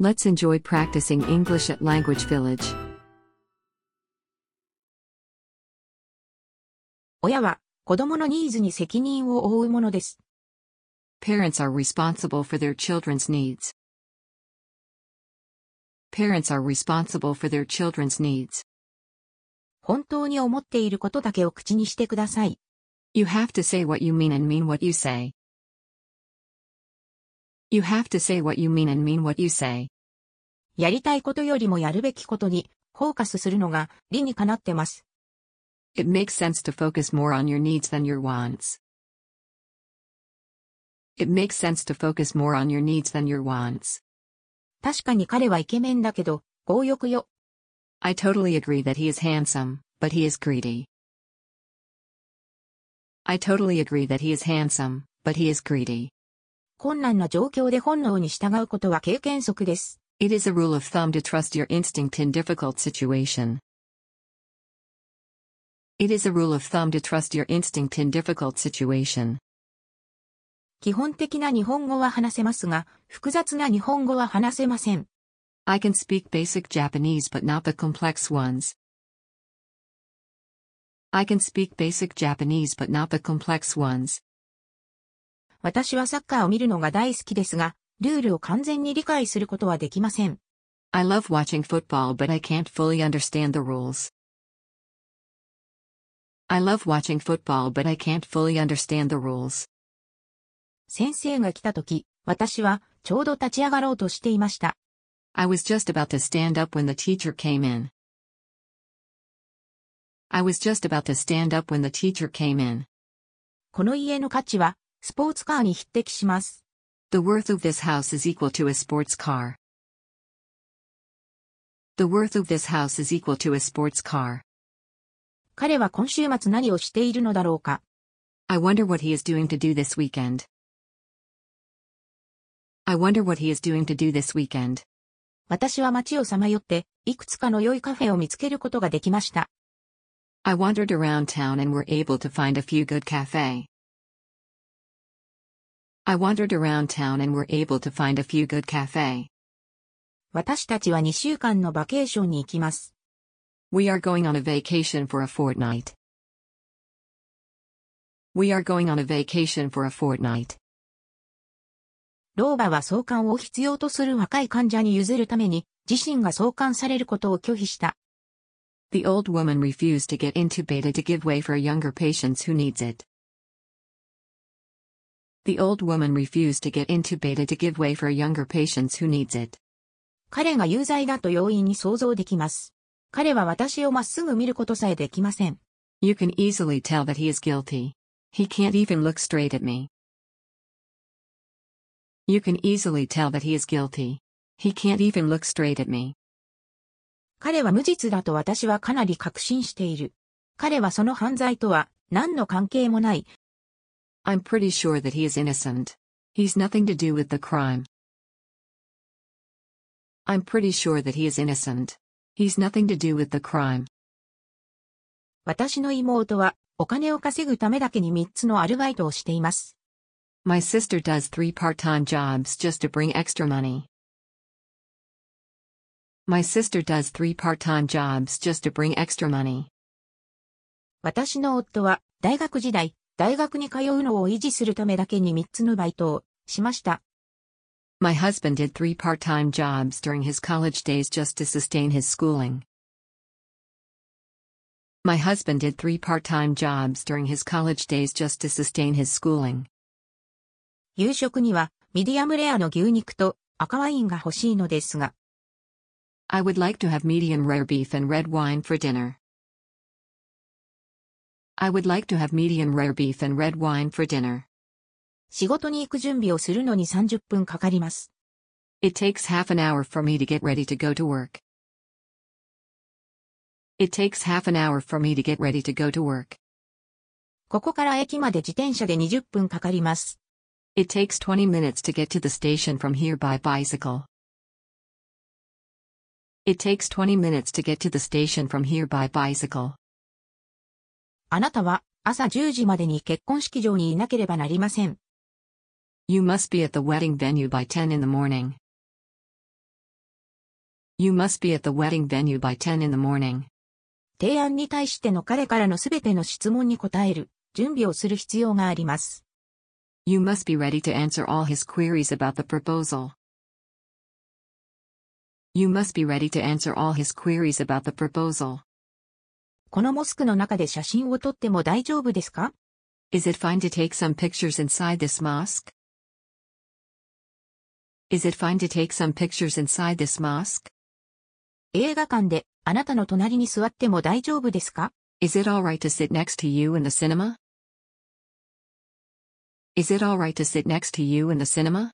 Let's enjoy practicing English at Language Village. 親は子供のニーズに責任を負うものです。Parents are responsible for their children's needs. Parents are responsible for their children's needs. 本当に思っていることだけを口にしてください。You have to say what you mean and mean what you say. You have to say what you mean and mean what you say. やりたいことよりもやるべきことにフォーカスするのが理にかなってます。 It makes sense to focus more on your needs than your wants. It makes sense to focus more on your needs than your wants. 確かに彼はイケメンだけど、強欲よ。 I totally agree that he is handsome, but he is greedy. I totally agree that he is handsome, but he is greedy. 困難な状況で本能に従うことは経験則です。It is a rule of thumb to trust your instinct in difficult situation. It is a rule of thumb to trust your instinct in difficult situation. 基本的な日本語は話せますが、複雑な日本語は話せません。I can speak basic Japanese but not the complex ones. I can speak basic Japanese but not the complex ones. 私はサッカーを見るのが大好きですが、ルールを完全に理解することはできません。I love watching football but I can't fully understand the rules. I love watching football but I can't fully understand the rules. 先生が来た時、私はちょうど立ち上がろうとしていました。I was just about to stand up when the teacher came in. I was just about to stand up when the teacher came in. この家の価値は、スポーツカーに匹敵します。The worth of this house is equal to a sports car. The worth of this house is equal to a sports car. 彼は今週末何をしているのだろうか。I wonder what he is doing to do this weekend. I wonder what he is doing to do this weekend. 私は街をさまよって、いくつかの良いカフェを見つけることができました。I wandered around town and were able to find a few good cafe. I wandered around town and were able to find a few good cafe. 私たちは2週間のバケーションに行きます。We are going on a vacation for a fortnight. We are going on a vacation for a fortnight. 老婆は送還を必要とする若い患者に譲るために、自身が送還されることを拒否した。The old woman refused to get intubated to give way for younger patients who needs it. The old woman refused to get intubated to give way for younger patients who needs it. 彼が有罪だと容易に想像できます。彼は私をまっすぐ見ることさえできません。 You can easily tell that he is guilty. He can't even look straight at me. You can easily tell that he is guilty. He can't even look straight at me. 彼は無実だと私はかなり確信している。彼はその犯罪とは何の関係もない。 I'm pretty sure that he is innocent. He's nothing to do with the crime. I'm pretty sure that he is innocent. He's nothing to do with the crime. 私の妹はお金を稼ぐためだけに3つのアルバイトをしています。 My sister does three part-time jobs just to bring extra money. My sister does three part-time jobs just to bring extra money. 私の夫は大学時代、 大学に通うのを維持するためだけに3つのバイトをしました。My husband did three part-time jobs during his college days just to sustain his schooling. My husband did three part-time jobs during his college days just to sustain his schooling. 夕食にはミディアムレアの牛肉と赤ワインが欲しいのですが、I would like to have medium rare beef and red wine for dinner. I would like to have medium rare beef and red wine for dinner. 仕事に行く準備をするのに30分かかります。 It takes half an hour for me to get ready to go to work. It takes half an hour for me to get ready to go to work. ここから駅まで自転車で20分かかります。 It takes 20 minutes to get to the station from here by bicycle. It takes 20 minutes to get to the station from here by bicycle. あなたは朝10時までに結婚式場にいなければなりません。You must be at the wedding venue by 10 in the morning. You must be at the wedding venue by 10 in the morning. 提案に対しての彼からのすべての質問に答える、準備をする必要があります。You must be ready to answer all his queries about the proposal. You must be ready to answer all his queries about the proposal. このモスクの中で写真を撮っても大丈夫ですか Is it fine to take some pictures inside this mosque? Is it fine to take some pictures inside this mosque? 映画館であなたの隣に座っても大丈夫ですか Is it alright to sit next to you in the cinema? Is it alright to sit next to you in the cinema?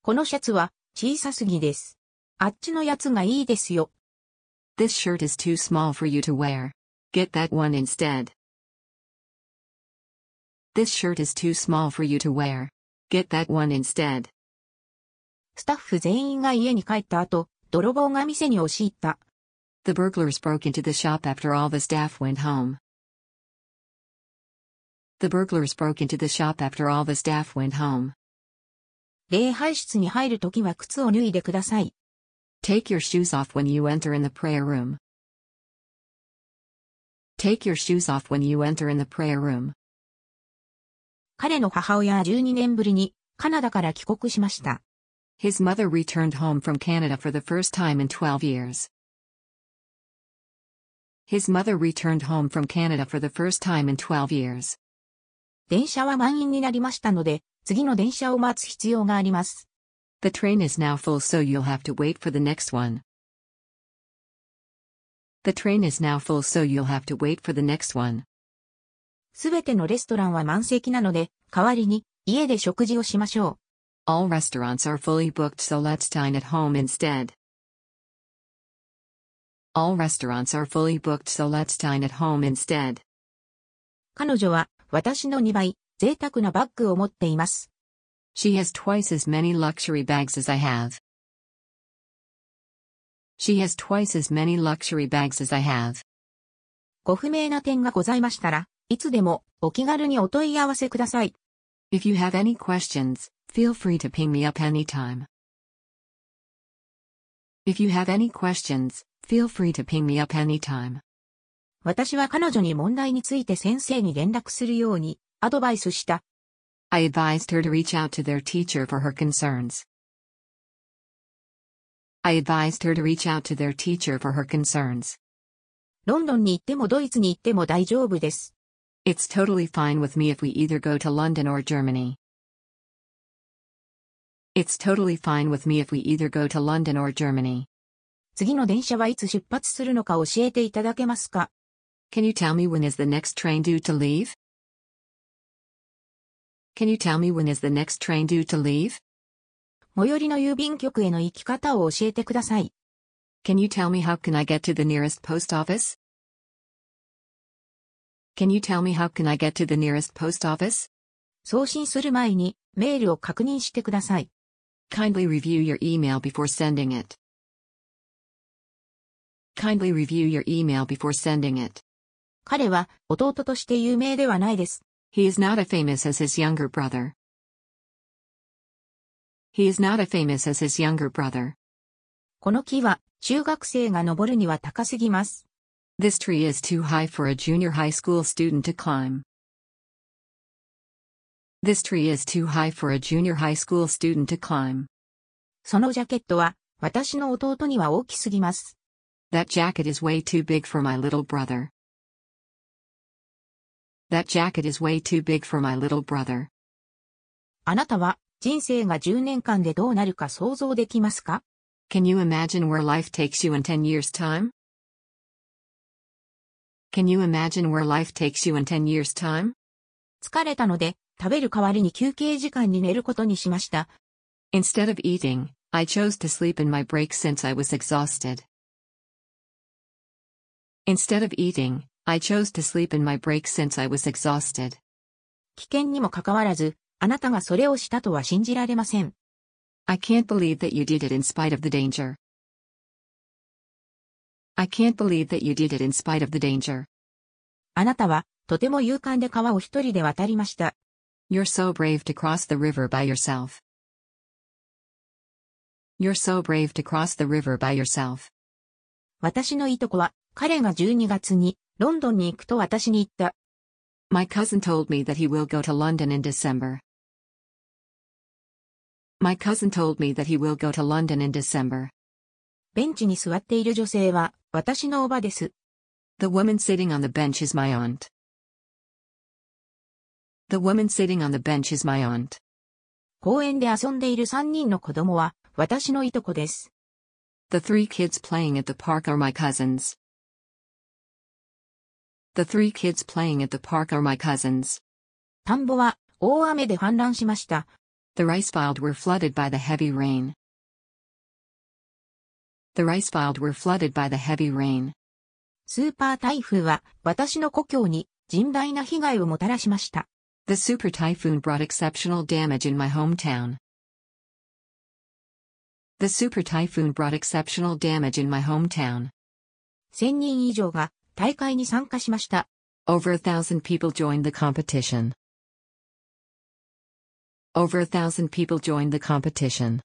このシャツは小さすぎです。あっちのやつがいいですよ。This shirt is too small for you to wear. Get that one instead. This shirt is too small for you to wear. Get that one instead. スタッフ全員が家に帰った後、泥棒が店に押し入った。 The burglars broke into the shop after all the staff went home. The burglars broke into the shop after all the staff went home. 礼拝室に入るときは靴を脱いでください。 Take your shoes off when you enter in the prayer room. Take your shoes off when you enter in the prayer room. 彼の母親は12年ぶりにカナダから帰国しました。His mother returned home from Canada for the first time in 12 years. His mother returned home from Canada for the first time in 12 years. 電車は満員になりましたので、次の電車を待つ必要があります。The train is now full so you'll have to wait for the next one. The train is now full so you'll have to wait for the next one. すべてのレストランは満席なので、代わりに家で食事をしましょう。 All restaurants are fully booked so let's dine at home instead. All restaurants are fully booked so let's dine at home instead. 彼女は私の2倍、贅沢なバッグを持っています。 She has twice as many luxury bags as I have. She has twice as many luxury bags as I have. ご不明な点がございましたら、いつでもお気軽にお問い合わせください。 If you have any questions, feel free to ping me up anytime. If you have any questions, feel free to ping me up anytime. 私は彼女に問題について先生に連絡するようにアドバイスした。 I advised her to reach out to their teacher for her concerns. I advised her to reach out to their teacher for her concerns. ロンドンに行ってもドイツに行っても大丈夫です。 It's totally fine with me if we either go to London or Germany. It's totally fine with me if we either go to London or Germany. 次の電車はいつ出発するのか教えていただけますか Can you tell me when is the next train due to leave? Can you tell me when is the next train due to leave? 最寄りの郵便局への行き方を教えてください。Can you tell me how can I get to the nearest post office? Can you tell me how can I get to the nearest post office? 送信する前にメールを確認してください。Kindly review your email before sending it. Kindly review your email before sending it. 彼は弟として有名ではないです。He is not as famous as his younger brother. He is not as famous as his younger brother. この木は中学生が登るには高すぎます。 This tree is too high for a junior high school student to climb. This tree is too high for a junior high school student to climb. そのジャケットは私の弟には大きすぎます。 That jacket is way too big for my little brother. That jacket is way too big for my little brother. あなたは人生が10年間でどうなるか想像できますか Can you imagine where life takes you in 10 years' time? Can you imagine where life takes you in 10 years' time? 疲れたので食べる代わりに休憩時間に寝ることにしました。 Instead of eating, I chose to sleep in my break since I was exhausted. Instead of eating, I chose to sleep in my break since I was exhausted. 危険にもかかわらず、あなたがそれをしたとは信じられません。 I can't believe that you did it in spite of the danger. I can't believe that you did it in spite of the danger. あなたはとても勇敢で川を一人で渡りました。 You're so brave to cross the river by yourself. You're so brave to cross the river by yourself. 私のいとこは、彼が12月に ロンドンに行くと私に言った。My cousin told me that he will go to London in December. My cousin told me that he will go to London in December. ベンチに座っている女性は、私のおばです。The woman sitting on the bench is my aunt. The woman sitting on the bench is my aunt. 公園で遊んでいる3人の子供は、私のいとこです。The three kids playing at the park are my cousins. The three kids playing at the park are my cousins. 田んぼは、大雨で氾濫しました。 The rice field were flooded by the heavy rain. The rice field were flooded by the heavy rain. スーパー台風は、私の故郷に甚大な被害をもたらしました。 The super typhoon brought exceptional damage in my hometown. The super typhoon brought exceptional damage in my hometown. 1000人以上が 大会に参加しました。Over a thousand people joined the competition. Over a thousand people joined the competition.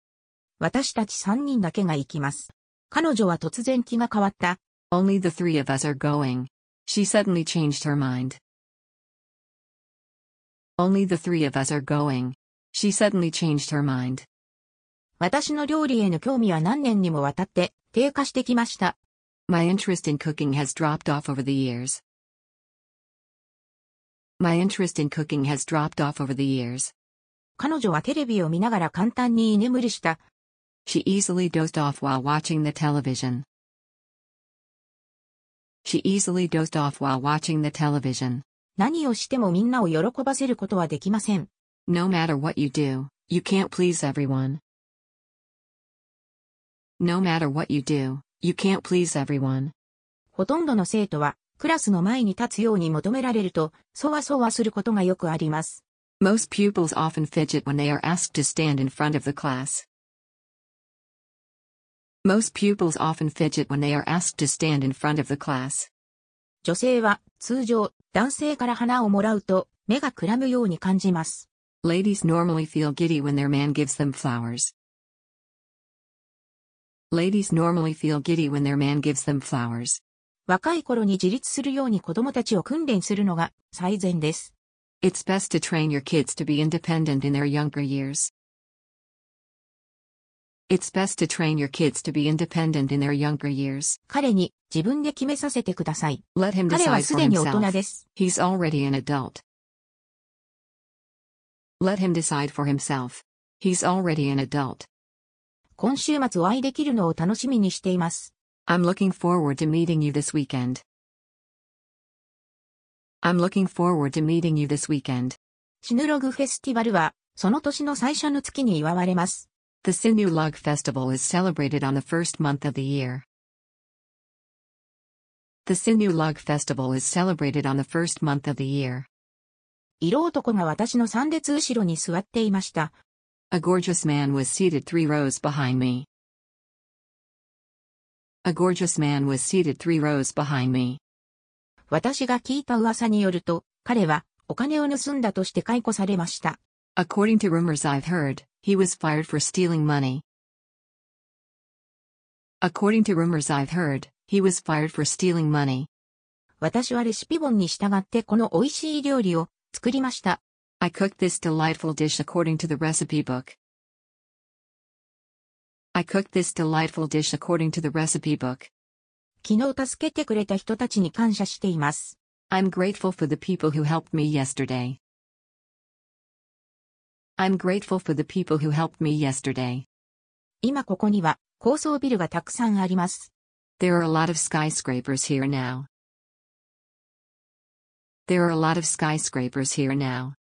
私たち3人だけが行きます。彼女は突然気が変わった。Only the three of us are going. She suddenly changed her mind. Only the three of us are going. She suddenly changed her mind. 私の料理への興味は何年にもわたって低下してきました。My interest in cooking has dropped off over the years. My interest in cooking has dropped off over the years. 彼女はテレビを見ながら簡単に居眠りした。 She easily dozed off while watching the television. She easily dozed off while watching the television. 何をしてもみんなを喜ばせることはできません。 No matter what you do, you can't please everyone. No matter what you do, you can't please everyone. ほとんどの生徒は、クラスの前に立つように求められると、そわそわすることがよくあります。Most pupils often fidget when they are asked to stand in front of the class. Most pupils often fidget when they are asked to stand in front of the class. 女性は、通常、男性から花をもらうと、目がくらむように感じます。Ladies normally feel giddy when their man gives them flowers. Ladies normally feel giddy when their man gives them flowers. 若い頃に自立するように子供たちを訓練するのが最善です。 It's best to train your kids to be independent in their younger years. It's best to train your kids to be independent in their younger years. 彼に自分で決めさせてください。 Let him 彼は decide す for でに大人 himself. です。 He's already an adult. Let him decide for himself. He's already an adult. 今週末お会いできるのを楽しみにしています。I'm looking forward to meeting you this weekend. I'm looking forward to meeting you this weekend. シヌログフェスティバルは、その年の最初の月に祝われます。The Sinulog Festival is celebrated on the first month of the year. The Sinulog Festival is celebrated on the first month of the year. 色男が私の三列後ろに座っていました。A gorgeous man was seated three rows behind me. A gorgeous man was seated three rows behind me. 私が聞いた噂によると、彼はお金を盗んだとして解雇されました。 According to rumors I've heard, he was fired for stealing money. According to rumors I've heard, he was fired for stealing money. 私はレシピ本に従ってこの美味しい料理を作りました。 I cooked this delightful dish according to the recipe book. I cooked this delightful dish according to the recipe book. 昨日助けてくれた人たちに感謝しています。 I'm grateful for the people who helped me yesterday. I'm grateful for the people who helped me yesterday. 今ここには高層ビルがたくさんあります。 There are a lot of skyscrapers here now. There are a lot of skyscrapers here now.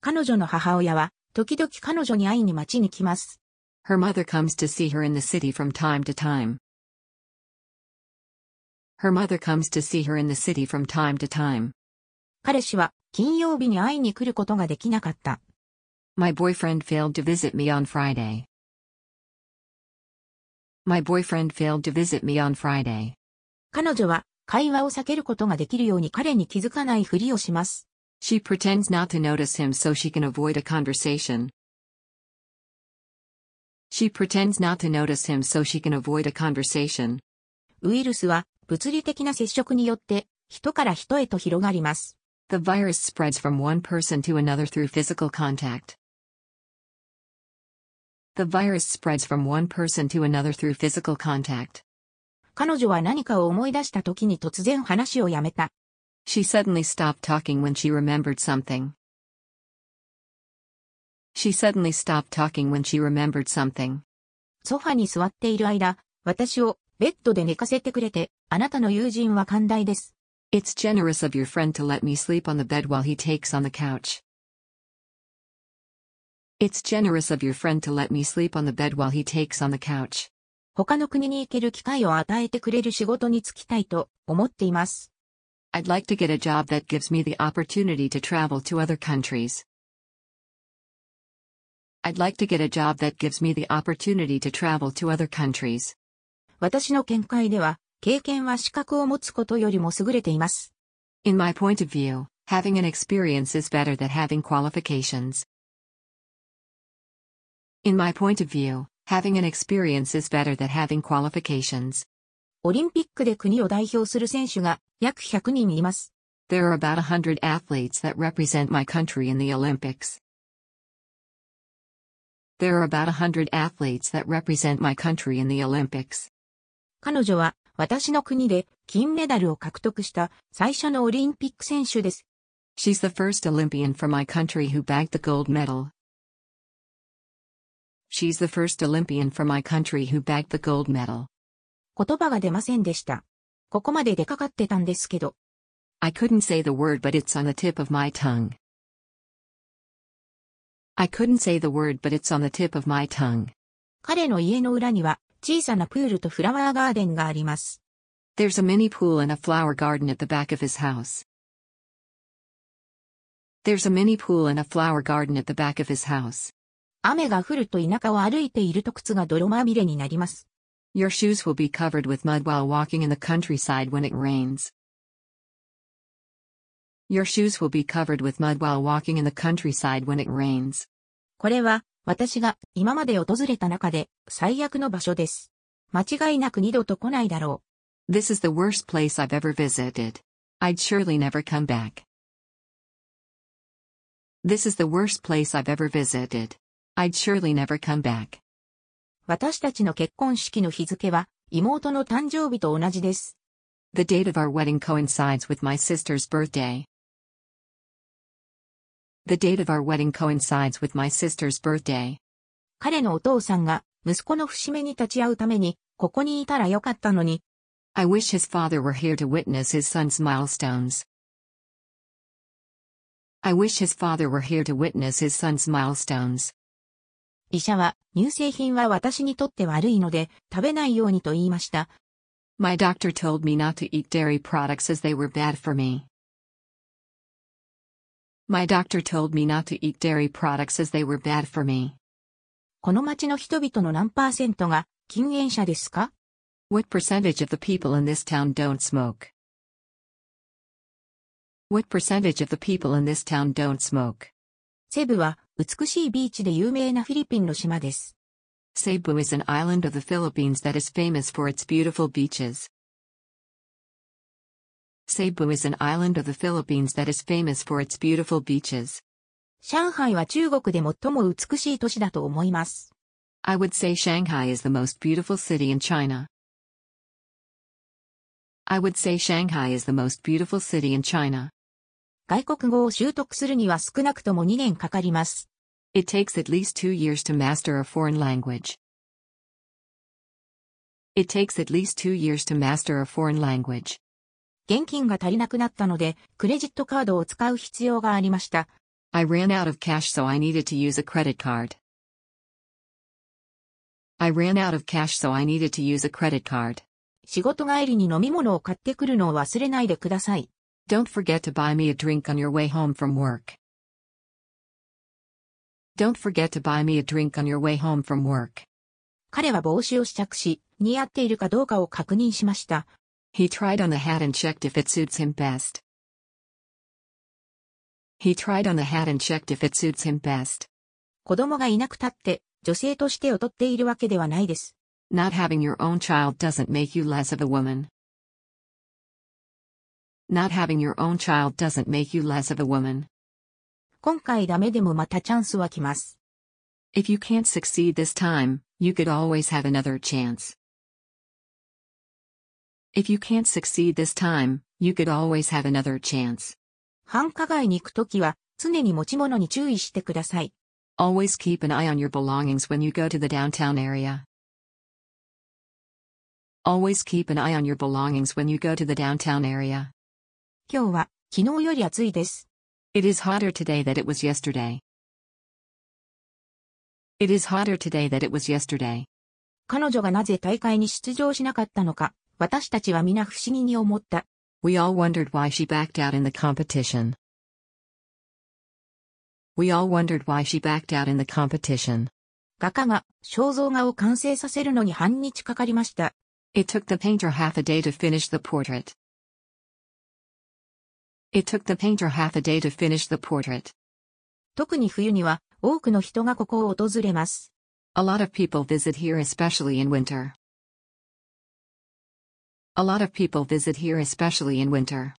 彼女の母親は時々彼女に会いに街に来ます。Her mother comes to see her in the city from time to time. Her mother comes to see her in the city from time to time. 彼氏は金曜日に会いに来ることができなかった。My boyfriend failed to visit me on Friday. My boyfriend failed to visit me on Friday. 彼女は会話を避けることができるように彼に気づかないふりをします。She pretends not to notice him so she can avoid a conversation. She pretends not to notice him so she can avoid a conversation. ウイルスは物理的な接触によって人から人へと広がります。 The virus spreads from one person to another through physical contact. The virus spreads from one person to another through physical contact. 彼女は何かを思い出した時に突然話をやめた。 She suddenly stopped talking when she remembered something. She suddenly stopped talking when she remembered something. ソファに座っている間、私をベッドで寝かせてくれて、あなたの友人は寛大です。 It's generous of your friend to let me sleep on the bed while he takes on the couch. It's generous of your friend to let me sleep on the bed while he takes on the couch. 他の国に行ける機会を与えてくれる仕事に就きたいと思っています。 I'd like to get a job that gives me the opportunity to travel to other countries. I'd like to get a job that gives me the opportunity to travel to other countries. 私の見解では、経験は資格を持つことよりも優れています。 In my point of view, having an experience is better than having qualifications. In my point of view, having an experience is better than having qualifications. オリンピックで国を代表する選手が 約100人います。 There are about a hundred athletes that represent my country in the Olympics. There are about a hundred athletes that represent my country in the Olympics. 彼女は私の国で金メダルを獲得した最初のオリンピック選手です。 She's the first Olympian from my country who bagged the gold medal. She's the first Olympian from my country who bagged the gold medal. 言葉が出ませんでした。 ここまで出かかってたんですけど。I couldn't say the word but it's on the tip of my tongue. I couldn't say the word but it's on the tip of my tongue. 彼の家の裏には小さなプールとフラワーガーデンがあります。There's a mini pool and a flower garden at the back of his house. There's a mini pool and a flower garden at the back of his house. 雨が降ると田舎を歩いていると靴が泥まみれになります。Your shoes will be covered with mud while walking in the countryside when it rains. Your shoes will be covered with mud while walking in the countryside when it rains. これは私が今まで訪れた中で最悪の場所です。間違いなく二度と来ないだろ This is the worst place I've ever visited. I'd surely never come back. This is the worst place I've ever visited. I'd surely never come back. う。私たちの結婚式の日付は妹の誕生日と同じです。The date of our wedding coincides with my sister's birthday. The date of our wedding coincides with my sister's birthday. 彼のお父さんが息子の節目に立ち会うためにここにいたらよかったのに I wish his father were here to witness his son's milestones. I wish his father were here to witness his son's milestones. 医者は乳製品は私にとって悪いので食べないようにと言いました。My doctor told me not to eat dairy products as they were bad for me. My doctor told me not to eat dairy products as they were bad for me. この町の人々の何パーセントが禁煙者ですか What percentage of the people in this town don't smoke? What percentage of the people in this town don't smoke? セブは美しいビーチで有名なフィリピンの島です。Cebu is an island of the Philippines that is famous for its beautiful beaches. Cebu is an island of the Philippines that is famous for its beautiful beaches. 上海は中国で最も美しい都市だと思います。I would say Shanghai is the most beautiful city in China. I would say Shanghai is the most beautiful city in China. 外国語を習得するには少なくとも2年かかります。It takes at least two years to master a foreign language. It takes at least two years to master a foreign language. 現金が足りなくなったので、クレジットカードを使う必要がありました。I ran out of cash so I needed to use a credit card. I ran out of cash so I needed to use a credit card. 仕事帰りに飲み物を買ってくるのを忘れないでください。Don't forget to buy me a drink on your way home from work. Don't forget to buy me a drink on your way home from work. 彼は帽子を試着し、似合っているかどうかを確認しました。 He tried on the hat and checked if it suits him best. He tried on the hat and checked if it suits him best. 子供がいなくたって、 女性として劣っているわけではないです。 Not having your own child doesn't make you less of a woman. Not having your own child doesn't make you less of a woman. 今回ダメでもまたチャンスは来ます。 If you can't succeed this time, you could always have another chance. If you can't succeed this time, you could always have another chance. 繁華街に行くときは、常に持ち物に注意してください。 Always keep an eye on your belongings when you go to the downtown area. Always keep an eye on your belongings when you go to the downtown area. 今日は、昨日より暑いです。It is hotter today than it was yesterday. It is hotter today than it was yesterday. 彼女がなぜ大会に出場しなかったのか、私たちは皆不思議に思った。We all wondered why she backed out in the competition. We all wondered why she backed out in the competition. 画家が肖像画を完成させるのに半日かかりました。It took the painter half a day to finish the portrait. It took the painter half a day to finish the portrait. 特に冬には多くの人がここを訪れます。 A lot of people visit here especially in winter. A lot of people visit here especially in winter.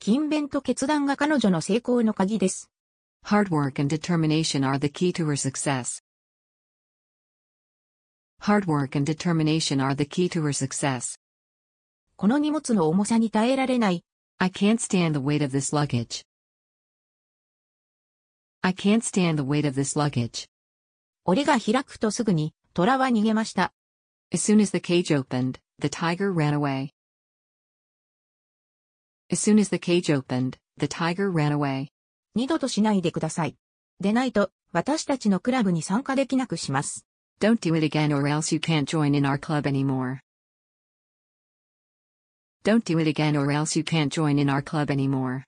勤勉と決断が彼女の成功の鍵です。 Hard work and determination are the key to her success. Hard work and determination are the key to her success. この荷物の重さに耐えられない。 I can't stand the weight of this luggage. I can't stand the weight of this luggage. 檻が開くとすぐに、虎は逃げました。 As soon as the cage opened, the tiger ran away. As soon as the cage opened, the tiger ran away. 二度としないでください。でないと、私たちのクラブに参加できなくします。 Don't do it again or else you can't join in our club anymore. Don't do it again or else you can't join in our club anymore.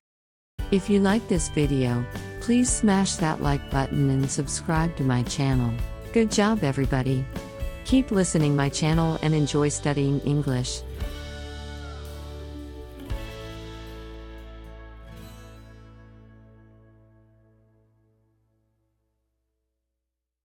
If you like this video, please smash that like button and subscribe to my channel. Good job everybody. Keep listening my channel and enjoy studying English.